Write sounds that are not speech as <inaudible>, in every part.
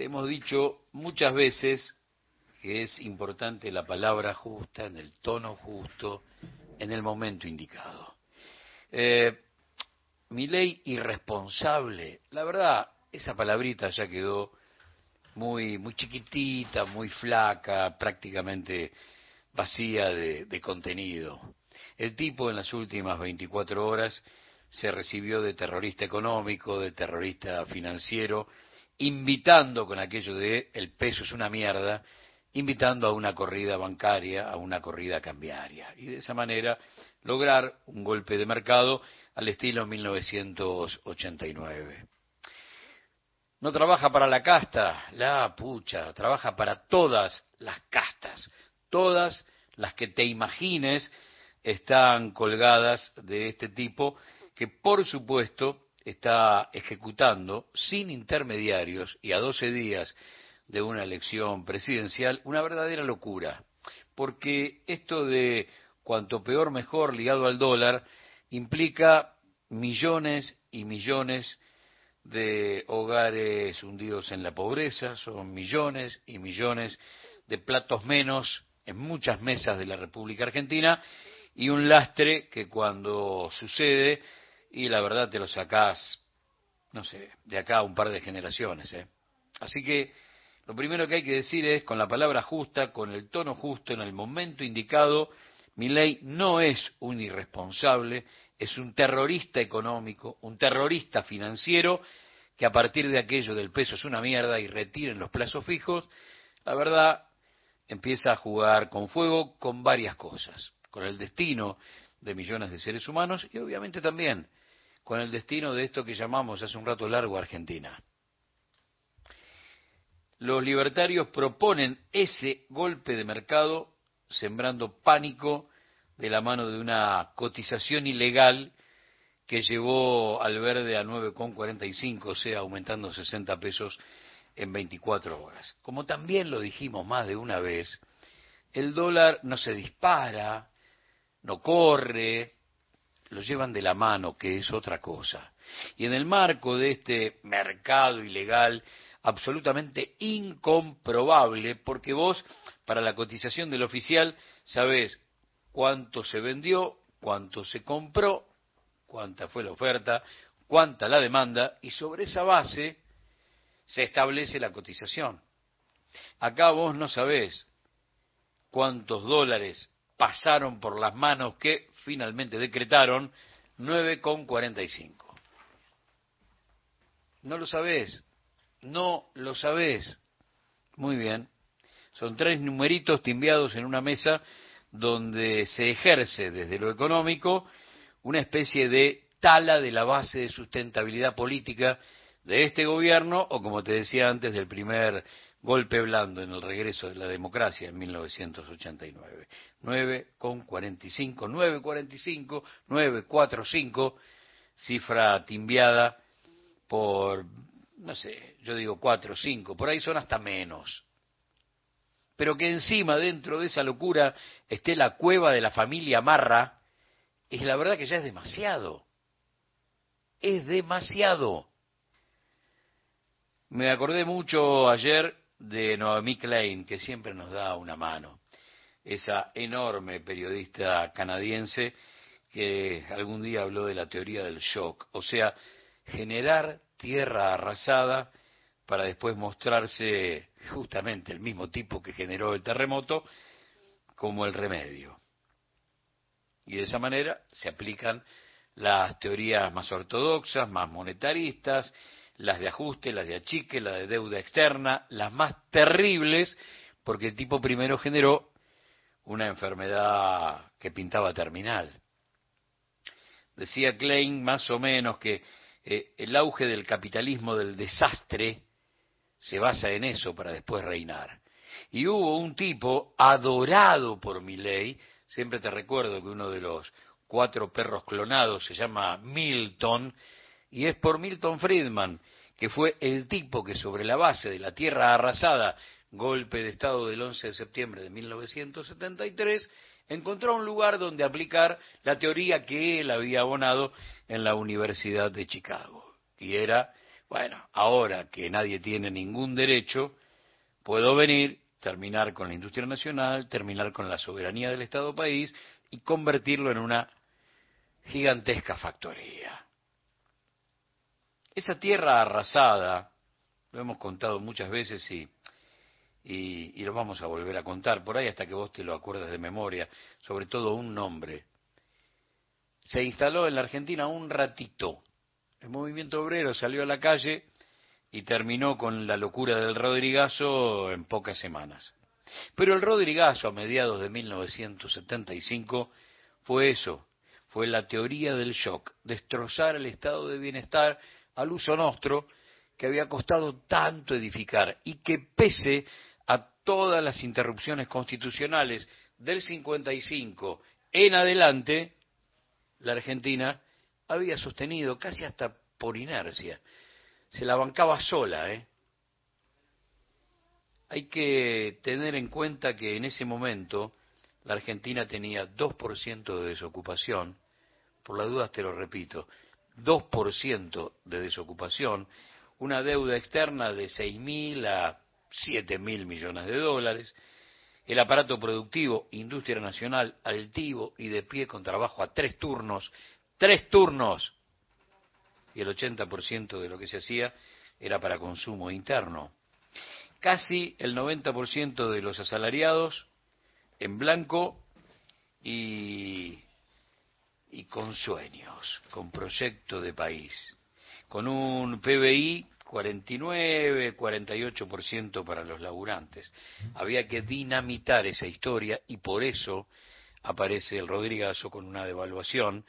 Te hemos dicho muchas veces que es importante la palabra justa, en el tono justo, en el momento indicado. Eh, mi ley irresponsable, la verdad, esa palabrita ya quedó muy, muy chiquitita, muy flaca, prácticamente vacía de, de contenido. El tipo en las últimas 24 horas se recibió de terrorista económico, de terrorista financiero, invitando con aquello de el peso es una mierda, invitando a una corrida bancaria, a una corrida cambiaria. Y de esa manera lograr un golpe de mercado al estilo 1989. No trabaja para la casta, la pucha, trabaja para todas las castas, todas las que te imagines están colgadas de este tipo que por supuesto está ejecutando sin intermediarios y a 12 días de una elección presidencial una verdadera locura, porque esto de cuanto peor mejor ligado al dólar implica millones y millones de hogares hundidos en la pobreza, son millones y millones de platos menos en muchas mesas de la República Argentina. Y un lastre que cuando sucede y la verdad te lo sacás, no sé, de acá un par de generaciones. ¿eh? Así que lo primero que hay que decir es, con la palabra justa, con el tono justo, en el momento indicado, mi ley no es un irresponsable, es un terrorista económico, un terrorista financiero, que a partir de aquello del peso es una mierda y retiren los plazos fijos, la verdad empieza a jugar con fuego con varias cosas, con el destino de millones de seres humanos y obviamente también con el destino de esto que llamamos hace un rato largo Argentina. Los libertarios proponen ese golpe de mercado sembrando pánico de la mano de una cotización ilegal que llevó al verde a 9,45, o sea, aumentando 60 pesos en 24 horas. Como también lo dijimos más de una vez, el dólar no se dispara, no corre, lo llevan de la mano, que es otra cosa. Y en el marco de este mercado ilegal absolutamente incomprobable, porque vos, para la cotización del oficial, sabés cuánto se vendió, cuánto se compró, cuánta fue la oferta, cuánta la demanda, y sobre esa base se establece la cotización. Acá vos no sabés cuántos dólares pasaron por las manos que finalmente decretaron 9,45. No lo sabés, no lo sabés. Muy bien. Son tres numeritos timbiados en una mesa donde se ejerce desde lo económico una especie de tala de la base de sustentabilidad política de este gobierno o, como te decía antes, del primer golpe blando en el regreso de la democracia en 1989. 9,45, 9,45, 9,45, cifra timbiada por, no sé, yo digo 4, 5, por ahí son hasta menos. Pero que encima, dentro de esa locura, esté la cueva de la familia Marra, es la verdad que ya es demasiado. Es demasiado. Me acordé mucho ayer de Noemi Klein, que siempre nos da una mano, esa enorme periodista canadiense que algún día habló de la teoría del shock, o sea, generar tierra arrasada para después mostrarse justamente el mismo tipo que generó el terremoto como el remedio. Y de esa manera se aplican las teorías más ortodoxas, más monetaristas, las de ajuste, las de achique, las de deuda externa, las más terribles, porque el tipo primero generó una enfermedad que pintaba terminal. Decía Klein más o menos que eh, el auge del capitalismo del desastre se basa en eso para después reinar. Y hubo un tipo adorado por mi ley, siempre te recuerdo que uno de los cuatro perros clonados se llama Milton, y es por Milton Friedman, que fue el tipo que sobre la base de la tierra arrasada, golpe de Estado del 11 de septiembre de 1973, encontró un lugar donde aplicar la teoría que él había abonado en la Universidad de Chicago. Y era Bueno, ahora que nadie tiene ningún derecho, puedo venir, terminar con la industria nacional, terminar con la soberanía del Estado país y convertirlo en una gigantesca factoría. Esa tierra arrasada, lo hemos contado muchas veces y, y, lo vamos a volver a contar por ahí hasta que vos te lo acuerdes de memoria, sobre todo un nombre. Se instaló en la Argentina un ratito. El movimiento obrero salió a la calle y terminó con la locura del Rodrigazo en pocas semanas. Pero el Rodrigazo a mediados de 1975 fue eso, fue la teoría del shock, destrozar el estado de bienestar al uso nuestro que había costado tanto edificar y que pese a todas las interrupciones constitucionales del 55 en adelante, la Argentina había sostenido casi hasta por inercia. Se la bancaba sola, ¿eh? Hay que tener en cuenta que en ese momento la Argentina tenía 2% de desocupación, por las dudas te lo repito, 2% de desocupación, una deuda externa de 6.000 a 7.000 millones de dólares, el aparato productivo, industria nacional, altivo y de pie con trabajo a tres turnos, tres turnos, y el 80% de lo que se hacía era para consumo interno. Casi el 90% de los asalariados en blanco y y con sueños, con proyecto de país, con un PBI 49, 48% para los laburantes. Había que dinamitar esa historia y por eso aparece el Rodrigazo con una devaluación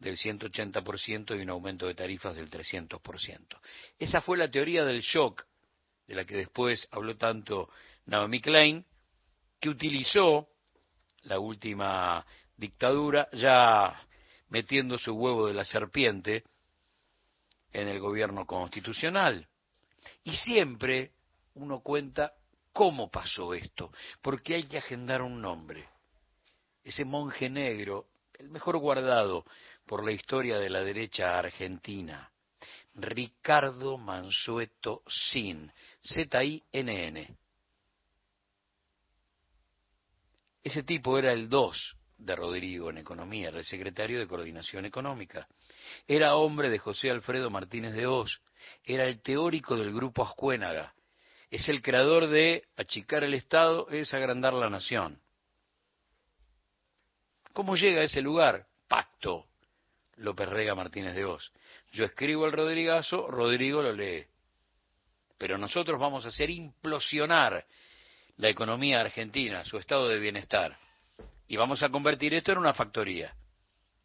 del 180% y un aumento de tarifas del 300%. Esa fue la teoría del shock, de la que después habló tanto Naomi Klein, que utilizó la última dictadura ya metiendo su huevo de la serpiente en el gobierno constitucional. Y siempre uno cuenta cómo pasó esto, porque hay que agendar un nombre. Ese monje negro, el mejor guardado por la historia de la derecha argentina, Ricardo Mansueto Sin, Z-I-N-N. Ese tipo era el 2 de Rodrigo en economía, era el secretario de Coordinación Económica. Era hombre de José Alfredo Martínez de Oz, era el teórico del grupo Ascuénaga, es el creador de achicar el Estado es agrandar la nación. ¿Cómo llega a ese lugar? Pacto, López Rega Martínez de Oz. Yo escribo el Rodrigazo, Rodrigo lo lee. Pero nosotros vamos a hacer implosionar la economía argentina, su estado de bienestar y vamos a convertir esto en una factoría.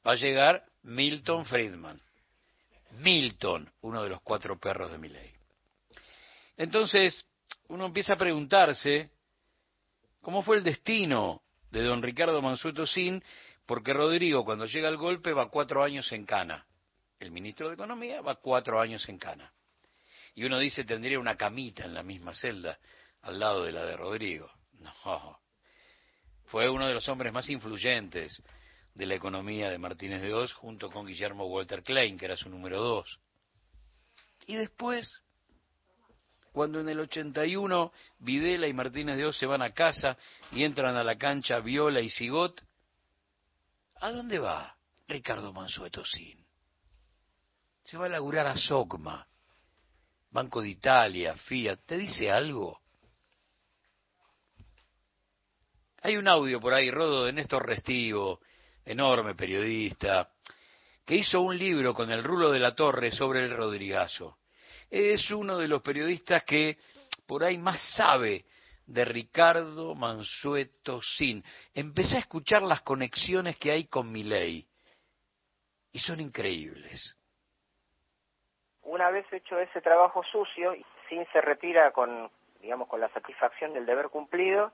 Va a llegar Milton Friedman. Milton, uno de los cuatro perros de mi ley. Entonces, uno empieza a preguntarse cómo fue el destino de don Ricardo Mansueto Sin, porque Rodrigo, cuando llega al golpe, va cuatro años en cana. El ministro de Economía va cuatro años en cana. Y uno dice, tendría una camita en la misma celda, al lado de la de Rodrigo. No, fue uno de los hombres más influyentes de la economía de Martínez de Oz, junto con Guillermo Walter Klein, que era su número dos. Y después, cuando en el 81 Videla y Martínez de Oz se van a casa y entran a la cancha Viola y Sigot, ¿a dónde va Ricardo Mansueto Sin? Se va a laburar a Sogma, Banco de Italia, Fiat. ¿Te dice algo? Hay un audio por ahí, Rodo, de Néstor Restivo, enorme periodista, que hizo un libro con el Rulo de la Torre sobre el Rodrigazo. Es uno de los periodistas que por ahí más sabe de Ricardo Mansueto Sin. Empecé a escuchar las conexiones que hay con mi ley y son increíbles. Una vez hecho ese trabajo sucio, Sin se retira con, digamos, con la satisfacción del deber cumplido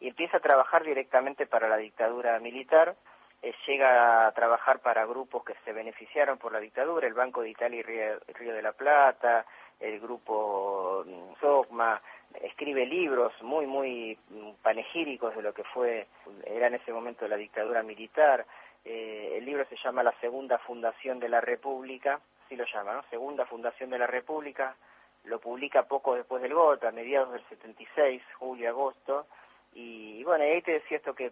y empieza a trabajar directamente para la dictadura militar. Eh, llega a trabajar para grupos que se beneficiaron por la dictadura, el Banco de Italia y Río, de la Plata, el grupo mm, escribe libros muy, muy mm, panegíricos de lo que fue, era en ese momento la dictadura militar. Eh, el libro se llama La Segunda Fundación de la República así lo llama, ¿no? Segunda fundación de la República, lo publica poco después del golpe, a mediados del 76, julio, y, bueno, ahí te decía esto que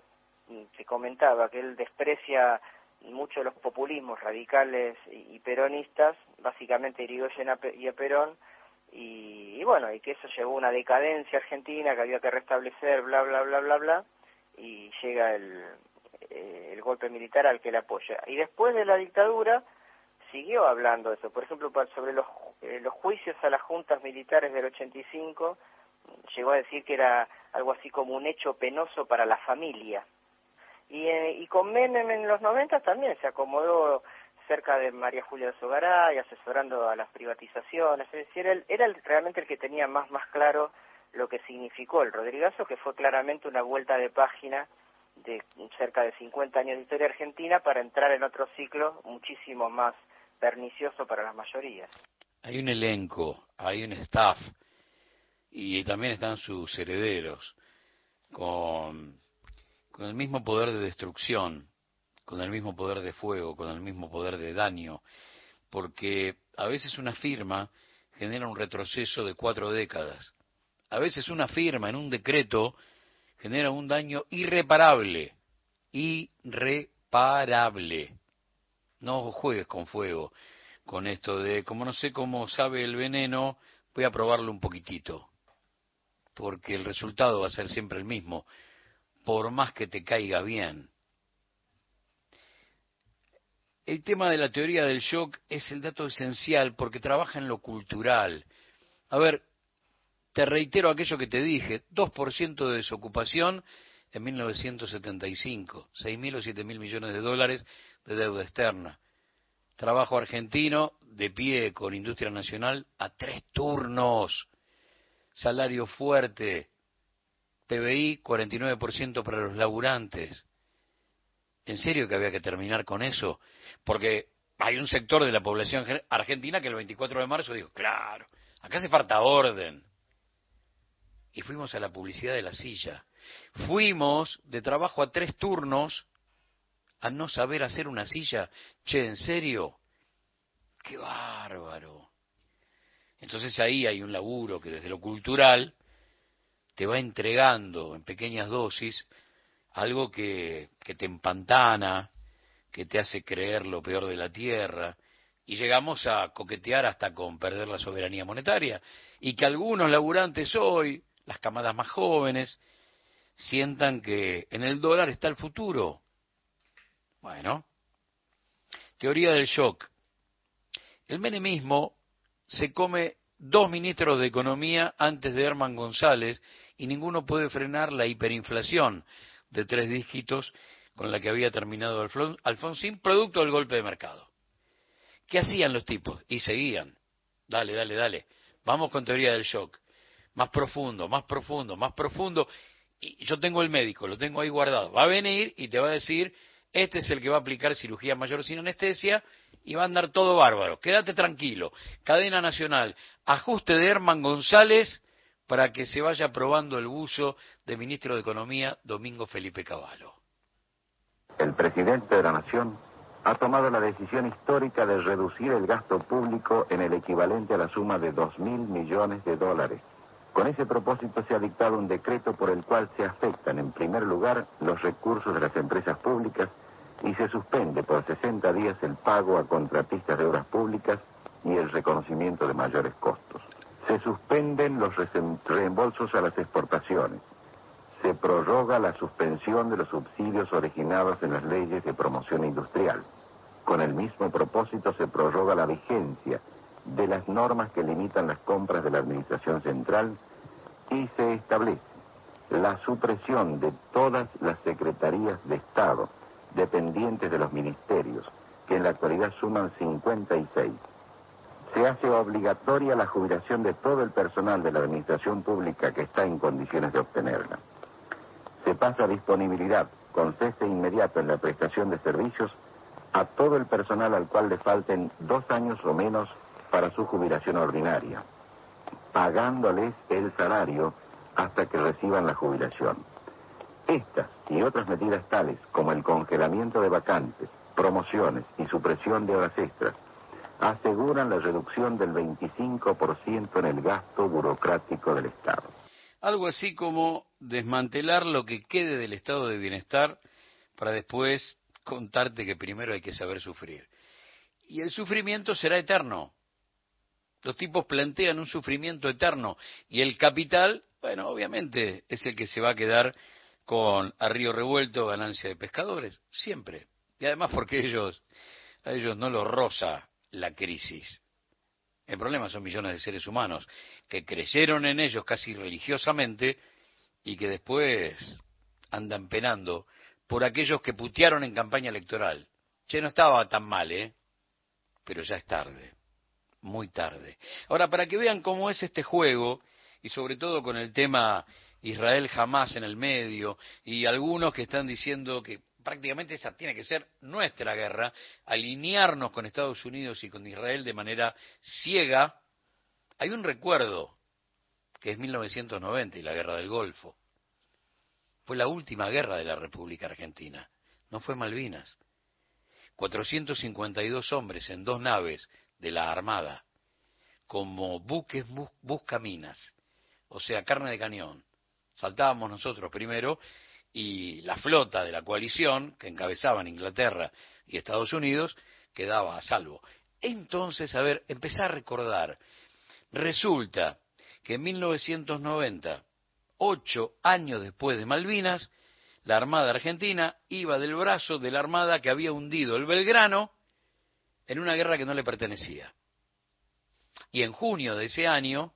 te comentaba, que él desprecia mucho los populismos radicales y, peronistas, básicamente Irigoyen y a Perón, y, bueno, y que eso llevó una decadencia argentina que había que restablecer, bla, bla, bla, bla, bla, y llega el, eh, el golpe militar al que le apoya. Y después de la dictadura siguió hablando eso, por ejemplo, sobre los, eh, los juicios a las juntas militares del 85, llegó a decir que era algo así como un hecho penoso para la familia. Y, eh, y con Menem en los 90 también se acomodó cerca de María Julia de Sogaray, asesorando a las privatizaciones, es decir, él era realmente el que tenía más, más claro lo que significó el Rodrigazo, que fue claramente una vuelta de página de cerca de 50 años de historia argentina para entrar en otro ciclo muchísimo más pernicioso para las mayorías. Hay un elenco, hay un staff y también están sus herederos con, el mismo poder de destrucción con el mismo poder de fuego, con el mismo poder de daño, porque a veces una firma genera un retroceso de cuatro décadas. A veces una firma en un decreto genera un daño irreparable, irreparable. No juegues con fuego, con esto de, como no sé cómo sabe el veneno, voy a probarlo un poquitito, porque el resultado va a ser siempre el mismo, por más que te caiga bien el tema de la teoría del shock es el dato esencial porque trabaja en lo cultural. A ver, te reitero aquello que te dije, 2% de desocupación en 1975, 6.000 o 7.000 millones de dólares de deuda externa. Trabajo argentino de pie con industria nacional a tres turnos. Salario fuerte. PBI 49% para los laburantes. ¿En serio que había que terminar con eso? Porque hay un sector de la población argentina que el 24 de marzo dijo, claro, acá hace falta orden. Y fuimos a la publicidad de la silla. Fuimos de trabajo a tres turnos a no saber hacer una silla. Che, ¿en serio? ¡Qué bárbaro! Entonces ahí hay un laburo que desde lo cultural te va entregando en pequeñas dosis algo que, que te empantana, que te hace creer lo peor de la tierra, y llegamos a coquetear hasta con perder la soberanía monetaria, y que algunos laburantes hoy, las camadas más jóvenes, sientan que en el dólar está el futuro. Bueno, teoría del shock. El menemismo se come dos ministros de Economía antes de Herman González y ninguno puede frenar la hiperinflación de tres dígitos con la que había terminado Alfonsín, producto del golpe de mercado. ¿Qué hacían los tipos? Y seguían. Dale, dale, dale. Vamos con teoría del shock. Más profundo, más profundo, más profundo. Y yo tengo el médico, lo tengo ahí guardado. Va a venir y te va a decir, este es el que va a aplicar cirugía mayor sin anestesia y va a andar todo bárbaro. Quédate tranquilo. Cadena Nacional, ajuste de Herman González para que se vaya probando el buzo de ministro de Economía Domingo Felipe Cavallo. El presidente de la Nación ha tomado la decisión histórica de reducir el gasto público en el equivalente a la suma de dos mil millones de dólares. Con ese propósito se ha dictado un decreto por el cual se afectan, en primer lugar, los recursos de las empresas públicas y se suspende por 60 días el pago a contratistas de obras públicas y el reconocimiento de mayores costos. Se suspenden los reembolsos a las exportaciones. Se prorroga la suspensión de los subsidios originados en las leyes de promoción industrial. Con el mismo propósito se prorroga la vigencia de las normas que limitan las compras de la Administración Central y se establece la supresión de todas las secretarías de Estado dependientes de los ministerios, que en la actualidad suman 56 se hace obligatoria la jubilación de todo el personal de la administración pública que está en condiciones de obtenerla. Se pasa a disponibilidad con cese inmediato en la prestación de servicios a todo el personal al cual le falten dos años o menos para su jubilación ordinaria, pagándoles el salario hasta que reciban la jubilación. Estas y otras medidas tales como el congelamiento de vacantes, promociones y supresión de horas extras aseguran la reducción del 25% en el gasto burocrático del Estado. Algo así como desmantelar lo que quede del estado de bienestar para después contarte que primero hay que saber sufrir. Y el sufrimiento será eterno. Los tipos plantean un sufrimiento eterno y el capital, bueno, obviamente es el que se va a quedar con a revuelto ganancia de pescadores, siempre. Y además porque ellos, a ellos no los roza la crisis. El problema son millones de seres humanos que creyeron en ellos casi religiosamente y que después andan penando por aquellos que putearon en campaña electoral. Che, no estaba tan mal, ¿eh? Pero ya es tarde, muy tarde. Ahora, para que vean cómo es este juego, y sobre todo con el tema Israel jamás en el medio, y algunos que están diciendo que prácticamente esa tiene que ser nuestra guerra, alinearnos con Estados Unidos y con Israel de manera ciega, hay un recuerdo, que es 1990 y la guerra del Golfo. Fue la última guerra de la República Argentina, no fue Malvinas. 452 hombres en dos naves de la Armada, como buques buscaminas, o sea, carne de cañón. Saltábamos nosotros primero y la flota de la coalición, que encabezaban Inglaterra y Estados Unidos, quedaba a salvo. Entonces, a ver, empezar a recordar. Resulta que en 1990, ocho años después de Malvinas, la Armada Argentina iba del brazo de la Armada que había hundido el Belgrano en una guerra que no le pertenecía. Y en junio de ese año,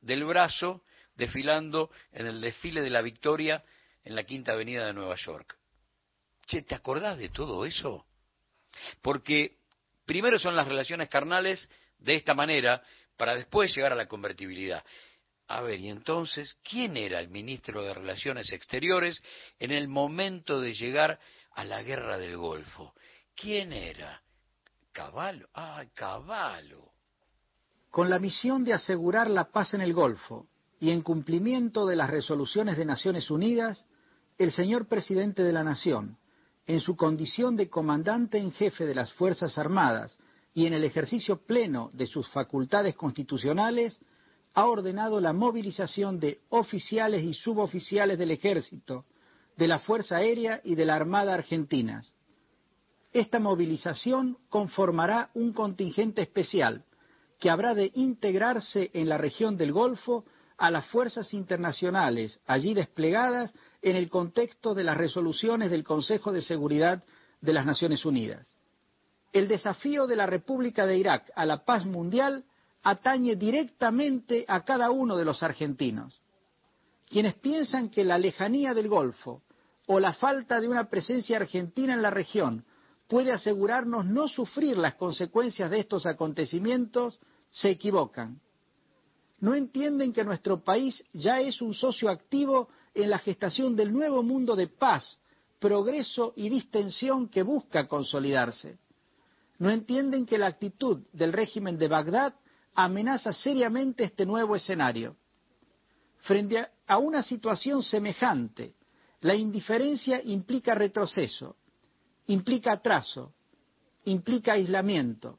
del brazo, desfilando en el desfile de la victoria en la Quinta Avenida de Nueva York. Che, ¿te acordás de todo eso? Porque primero son las relaciones carnales de esta manera para después llegar a la convertibilidad. A ver, y entonces, ¿quién era el ministro de Relaciones Exteriores en el momento de llegar a la guerra del Golfo? ¿Quién era? Caballo. Ah, Caballo. Con la misión de asegurar la paz en el Golfo y en cumplimiento de las resoluciones de Naciones Unidas, el señor presidente de la Nación, en su condición de comandante en jefe de las Fuerzas Armadas y en el ejercicio pleno de sus facultades constitucionales, ha ordenado la movilización de oficiales y suboficiales del Ejército, de la Fuerza Aérea y de la Armada Argentinas. Esta movilización conformará un contingente especial que habrá de integrarse en la región del Golfo a las fuerzas internacionales allí desplegadas en el contexto de las resoluciones del Consejo de Seguridad de las Naciones Unidas. El desafío de la República de Irak a la paz mundial atañe directamente a cada uno de los argentinos. Quienes piensan que la lejanía del Golfo o la falta de una presencia argentina en la región puede asegurarnos no sufrir las consecuencias de estos acontecimientos, se equivocan no entienden que nuestro país ya es un socio activo en la gestación del nuevo mundo de paz, progreso y distensión que busca consolidarse. No entienden que la actitud del régimen de Bagdad amenaza seriamente este nuevo escenario. Frente a una situación semejante, la indiferencia implica retroceso, implica atraso, implica aislamiento.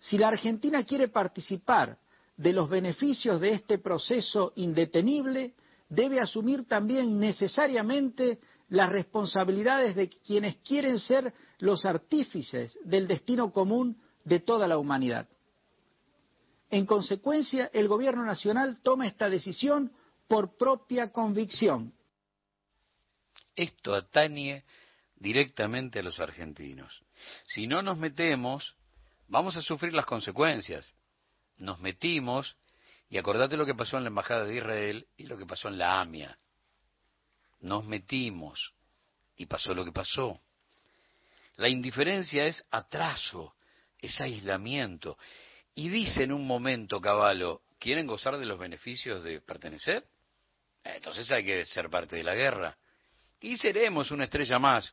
Si la Argentina quiere participar de los beneficios de este proceso indetenible, debe asumir también necesariamente las responsabilidades de quienes quieren ser los artífices del destino común de toda la humanidad. En consecuencia, el Gobierno Nacional toma esta decisión por propia convicción. Esto atañe directamente a los argentinos. Si no nos metemos, vamos a sufrir las consecuencias nos metimos, y acordate lo que pasó en la Embajada de Israel y lo que pasó en la AMIA. Nos metimos y pasó lo que pasó. La indiferencia es atraso, es aislamiento. Y dice en un momento, Caballo, ¿quieren gozar de los beneficios de pertenecer? Entonces hay que ser parte de la guerra. Y seremos una estrella más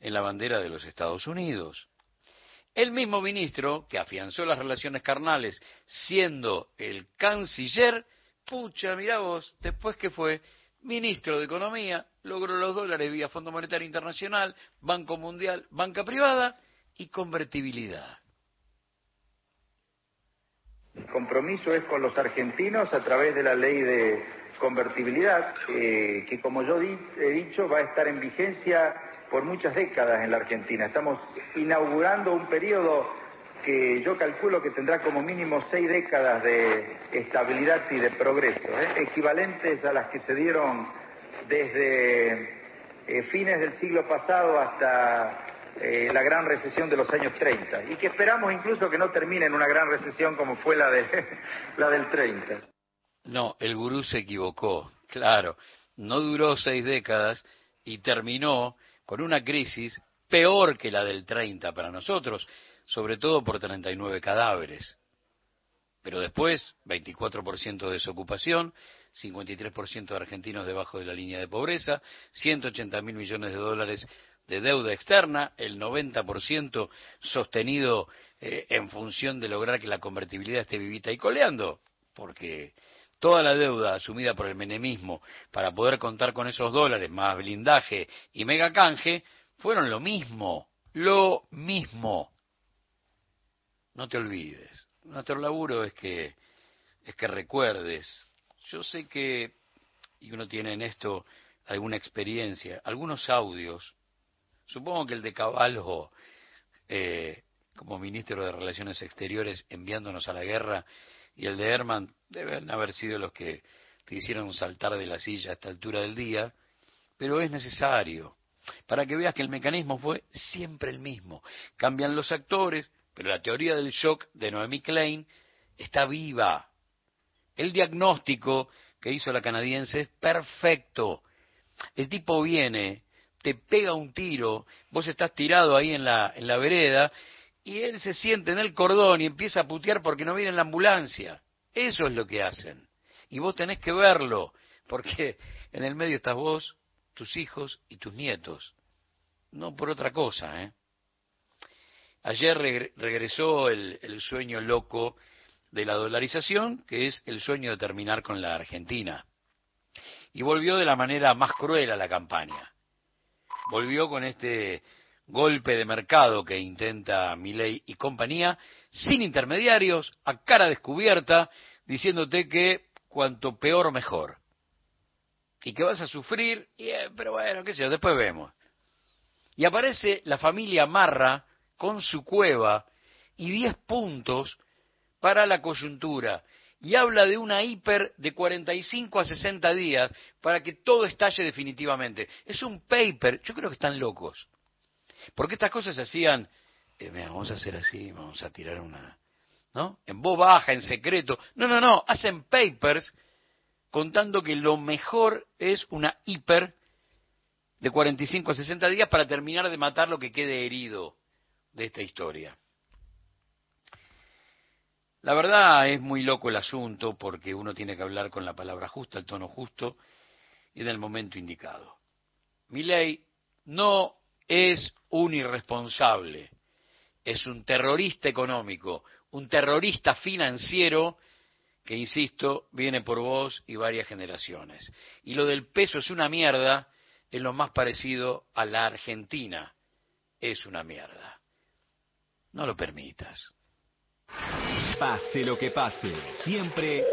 en la bandera de los Estados Unidos. El mismo ministro que afianzó las relaciones carnales siendo el canciller, pucha, mirá vos, después que fue ministro de Economía, logró los dólares vía Fondo Monetario Internacional, Banco Mundial, banca privada y convertibilidad. El compromiso es con los argentinos a través de la ley de convertibilidad, eh, que como yo he dicho va a estar en vigencia por muchas décadas en la Argentina. Estamos inaugurando un periodo que yo calculo que tendrá como mínimo seis décadas de estabilidad y de progreso, ¿eh? equivalentes a las que se dieron desde eh, fines del siglo pasado hasta eh, la gran recesión de los años 30 y que esperamos incluso que no termine en una gran recesión como fue la, de, <laughs> la del 30. No, el gurú se equivocó, claro, no duró seis décadas y terminó con una crisis peor que la del 30 para nosotros, sobre todo por 39 cadáveres. Pero después, 24% de desocupación, 53% de argentinos debajo de la línea de pobreza, 180 mil millones de dólares de deuda externa, el 90% sostenido eh, en función de lograr que la convertibilidad esté vivita y coleando, porque toda la deuda asumida por el menemismo para poder contar con esos dólares más blindaje y mega canje fueron lo mismo, lo mismo. No te olvides. Nuestro laburo es que es que recuerdes. Yo sé que y uno tiene en esto alguna experiencia, algunos audios. Supongo que el de Caballo eh, como ministro de Relaciones Exteriores enviándonos a la guerra y el de Herman deben haber sido los que te hicieron saltar de la silla a esta altura del día, pero es necesario para que veas que el mecanismo fue siempre el mismo. Cambian los actores, pero la teoría del shock de Noemi Klein está viva. El diagnóstico que hizo la canadiense es perfecto. El tipo viene, te pega un tiro, vos estás tirado ahí en la, en la vereda y él se siente en el cordón y empieza a putear porque no viene la ambulancia. Eso es lo que hacen. Y vos tenés que verlo, porque <laughs> en el medio estás vos, tus hijos y tus nietos. No por otra cosa, ¿eh? Ayer regresó el, el sueño loco de la dolarización, que es el sueño de terminar con la Argentina. Y volvió de la manera más cruel a la campaña. Volvió con este golpe de mercado que intenta Milei y compañía, sin intermediarios, a cara descubierta, diciéndote que cuanto peor mejor. Y que vas a sufrir, eh, pero bueno, qué sé yo, después vemos. Y aparece la familia Marra con su cueva y 10 puntos para la coyuntura. Y habla de una hiper de 45 a 60 días para que todo estalle definitivamente. Es un paper, yo creo que están locos. Porque estas cosas se hacían, eh, vamos a hacer así, vamos a tirar una, ¿no? En voz baja, en secreto. No, no, no, hacen papers contando que lo mejor es una hiper de 45 a 60 días para terminar de matar lo que quede herido de esta historia. La verdad es muy loco el asunto porque uno tiene que hablar con la palabra justa, el tono justo y en el momento indicado. Mi ley no es un irresponsable, es un terrorista económico, un terrorista financiero que, insisto, viene por vos y varias generaciones. Y lo del peso es una mierda, es lo más parecido a la Argentina. Es una mierda. No lo permitas. Pase lo que pase, siempre